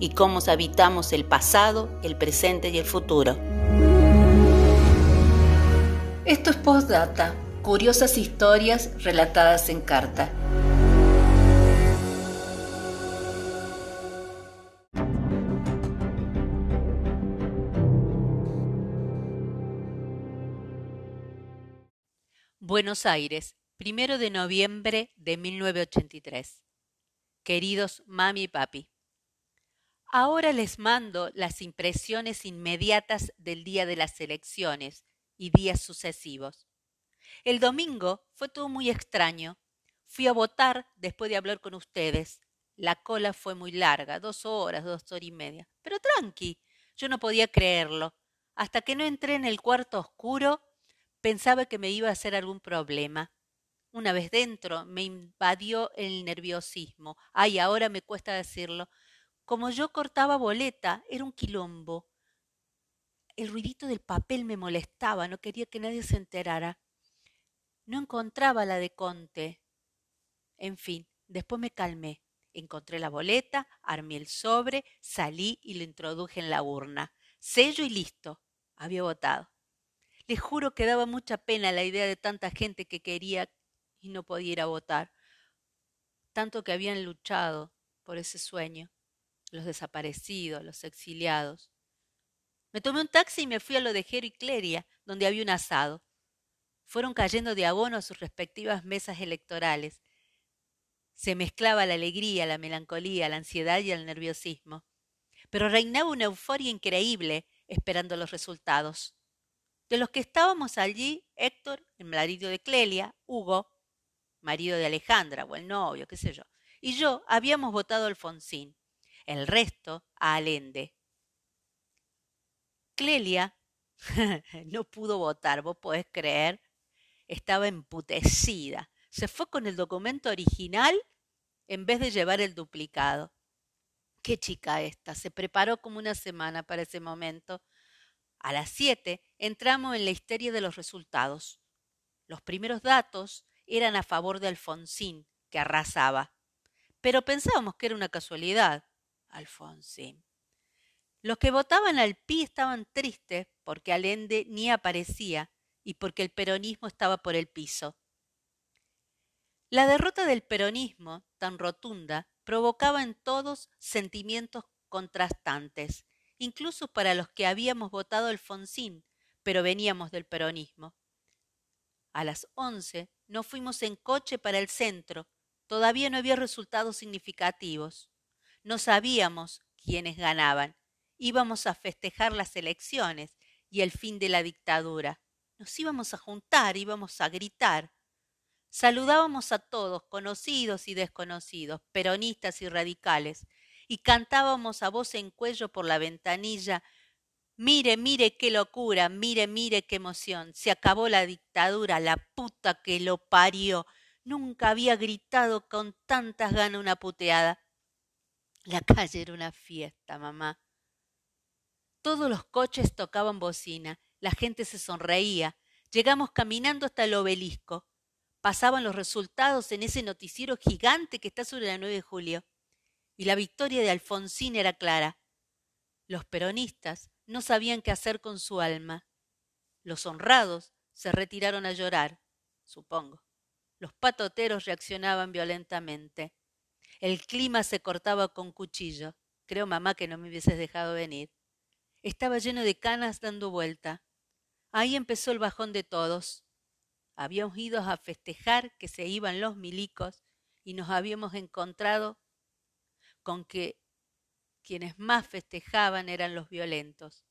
y cómo habitamos el pasado, el presente y el futuro. Esto es Postdata, curiosas historias relatadas en carta. Buenos Aires, primero de noviembre de 1983. Queridos mami y papi, ahora les mando las impresiones inmediatas del día de las elecciones y días sucesivos. El domingo fue todo muy extraño. Fui a votar después de hablar con ustedes. La cola fue muy larga, dos horas, dos horas y media. Pero tranqui, yo no podía creerlo. Hasta que no entré en el cuarto oscuro Pensaba que me iba a hacer algún problema. Una vez dentro me invadió el nerviosismo. Ay, ahora me cuesta decirlo. Como yo cortaba boleta, era un quilombo. El ruidito del papel me molestaba, no quería que nadie se enterara. No encontraba la de Conte. En fin, después me calmé. Encontré la boleta, armé el sobre, salí y lo introduje en la urna. Sello y listo. Había votado. Les juro que daba mucha pena la idea de tanta gente que quería y no podía ir a votar. Tanto que habían luchado por ese sueño, los desaparecidos, los exiliados. Me tomé un taxi y me fui a lo de Jero y Cleria, donde había un asado. Fueron cayendo de abono a sus respectivas mesas electorales. Se mezclaba la alegría, la melancolía, la ansiedad y el nerviosismo. Pero reinaba una euforia increíble esperando los resultados. De los que estábamos allí, Héctor, el marido de Clelia, Hugo, marido de Alejandra, o el novio, qué sé yo, y yo habíamos votado a Alfonsín, el resto a Alende. Clelia no pudo votar, vos podés creer, estaba emputecida. Se fue con el documento original en vez de llevar el duplicado. Qué chica esta, se preparó como una semana para ese momento a las siete entramos en la histeria de los resultados. Los primeros datos eran a favor de Alfonsín, que arrasaba. Pero pensábamos que era una casualidad. Alfonsín. Los que votaban al PI estaban tristes porque Allende ni aparecía y porque el peronismo estaba por el piso. La derrota del peronismo, tan rotunda, provocaba en todos sentimientos contrastantes incluso para los que habíamos votado Alfonsín, pero veníamos del peronismo. A las once nos fuimos en coche para el centro. Todavía no había resultados significativos. No sabíamos quiénes ganaban. Íbamos a festejar las elecciones y el fin de la dictadura. Nos íbamos a juntar, íbamos a gritar. Saludábamos a todos, conocidos y desconocidos, peronistas y radicales, y cantábamos a voz en cuello por la ventanilla Mire, mire qué locura, mire, mire qué emoción. Se acabó la dictadura, la puta que lo parió. Nunca había gritado con tantas ganas una puteada. La calle era una fiesta, mamá. Todos los coches tocaban bocina, la gente se sonreía. Llegamos caminando hasta el obelisco. Pasaban los resultados en ese noticiero gigante que está sobre la 9 de julio y la victoria de Alfonsín era clara. Los peronistas no sabían qué hacer con su alma. Los honrados se retiraron a llorar, supongo. Los patoteros reaccionaban violentamente. El clima se cortaba con cuchillo. Creo, mamá, que no me hubieses dejado venir. Estaba lleno de canas dando vuelta. Ahí empezó el bajón de todos. Habíamos ido a festejar que se iban los milicos y nos habíamos encontrado con que quienes más festejaban eran los violentos.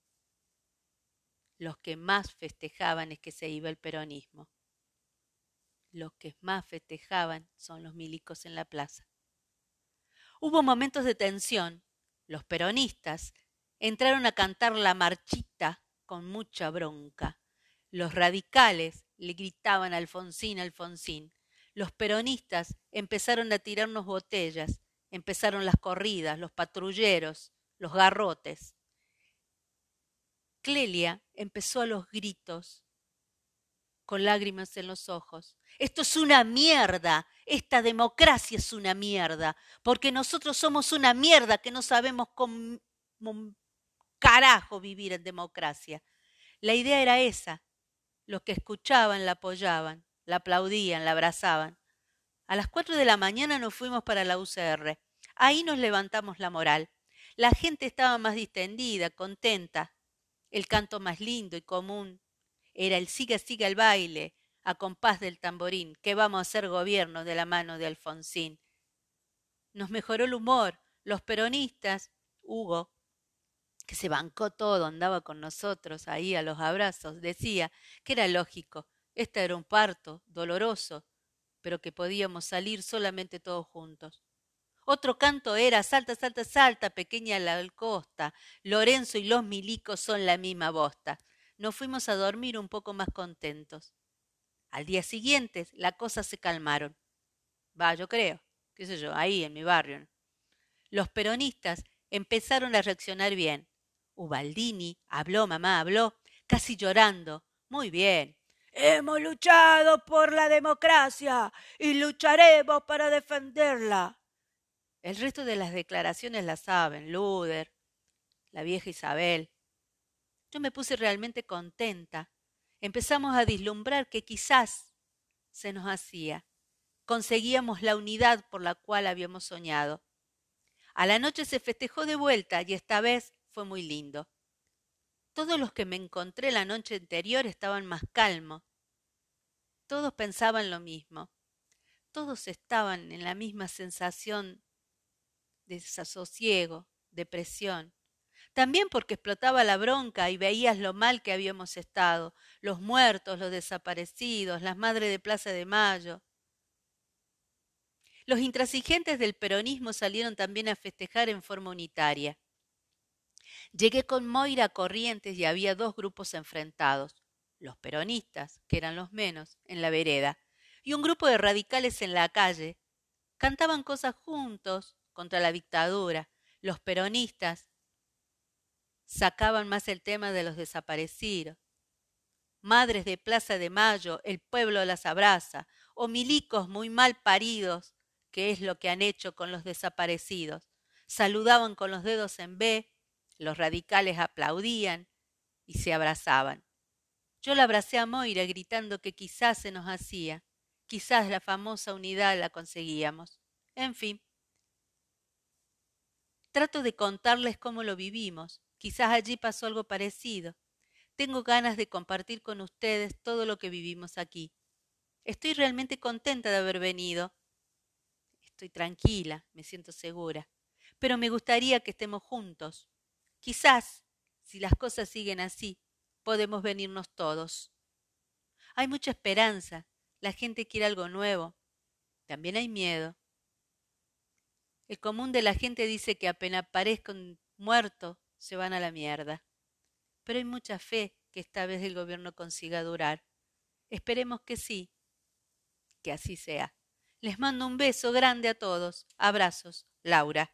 Los que más festejaban es que se iba el peronismo. Los que más festejaban son los milicos en la plaza. Hubo momentos de tensión. Los peronistas entraron a cantar la marchita con mucha bronca. Los radicales le gritaban Alfonsín, Alfonsín. Los peronistas empezaron a tirarnos botellas, empezaron las corridas, los patrulleros, los garrotes. Clelia empezó a los gritos, con lágrimas en los ojos. Esto es una mierda, esta democracia es una mierda, porque nosotros somos una mierda que no sabemos cómo carajo vivir en democracia. La idea era esa. Los que escuchaban la apoyaban, la aplaudían, la abrazaban. A las cuatro de la mañana nos fuimos para la UCR. Ahí nos levantamos la moral. La gente estaba más distendida, contenta. El canto más lindo y común era el siga siga el baile, a compás del tamborín, que vamos a hacer gobierno de la mano de Alfonsín. Nos mejoró el humor. Los peronistas, Hugo, que se bancó todo, andaba con nosotros ahí a los abrazos, decía que era lógico, este era un parto, doloroso, pero que podíamos salir solamente todos juntos. Otro canto era Salta, salta, salta, pequeña la costa. Lorenzo y los milicos son la misma bosta. Nos fuimos a dormir un poco más contentos. Al día siguiente las cosas se calmaron. Va, yo creo, qué sé yo, ahí en mi barrio. Los peronistas empezaron a reaccionar bien. Ubaldini habló, mamá habló, casi llorando. Muy bien. Hemos luchado por la democracia y lucharemos para defenderla. El resto de las declaraciones las saben, Luder, la vieja Isabel. Yo me puse realmente contenta. Empezamos a vislumbrar que quizás se nos hacía. Conseguíamos la unidad por la cual habíamos soñado. A la noche se festejó de vuelta y esta vez fue muy lindo. Todos los que me encontré la noche anterior estaban más calmos. Todos pensaban lo mismo. Todos estaban en la misma sensación de desasosiego, depresión. También porque explotaba la bronca y veías lo mal que habíamos estado, los muertos, los desaparecidos, las madres de Plaza de Mayo. Los intransigentes del peronismo salieron también a festejar en forma unitaria. Llegué con Moira a Corrientes y había dos grupos enfrentados, los peronistas, que eran los menos, en la vereda, y un grupo de radicales en la calle. Cantaban cosas juntos contra la dictadura. Los peronistas sacaban más el tema de los desaparecidos. Madres de Plaza de Mayo, el pueblo las abraza, o milicos muy mal paridos, que es lo que han hecho con los desaparecidos. Saludaban con los dedos en B los radicales aplaudían y se abrazaban. Yo la abracé a Moira gritando que quizás se nos hacía, quizás la famosa unidad la conseguíamos. En fin, trato de contarles cómo lo vivimos. Quizás allí pasó algo parecido. Tengo ganas de compartir con ustedes todo lo que vivimos aquí. Estoy realmente contenta de haber venido. Estoy tranquila, me siento segura. Pero me gustaría que estemos juntos, Quizás, si las cosas siguen así, podemos venirnos todos. Hay mucha esperanza, la gente quiere algo nuevo. También hay miedo. El común de la gente dice que apenas parezcan muertos, se van a la mierda. Pero hay mucha fe que esta vez el gobierno consiga durar. Esperemos que sí, que así sea. Les mando un beso grande a todos. Abrazos, Laura.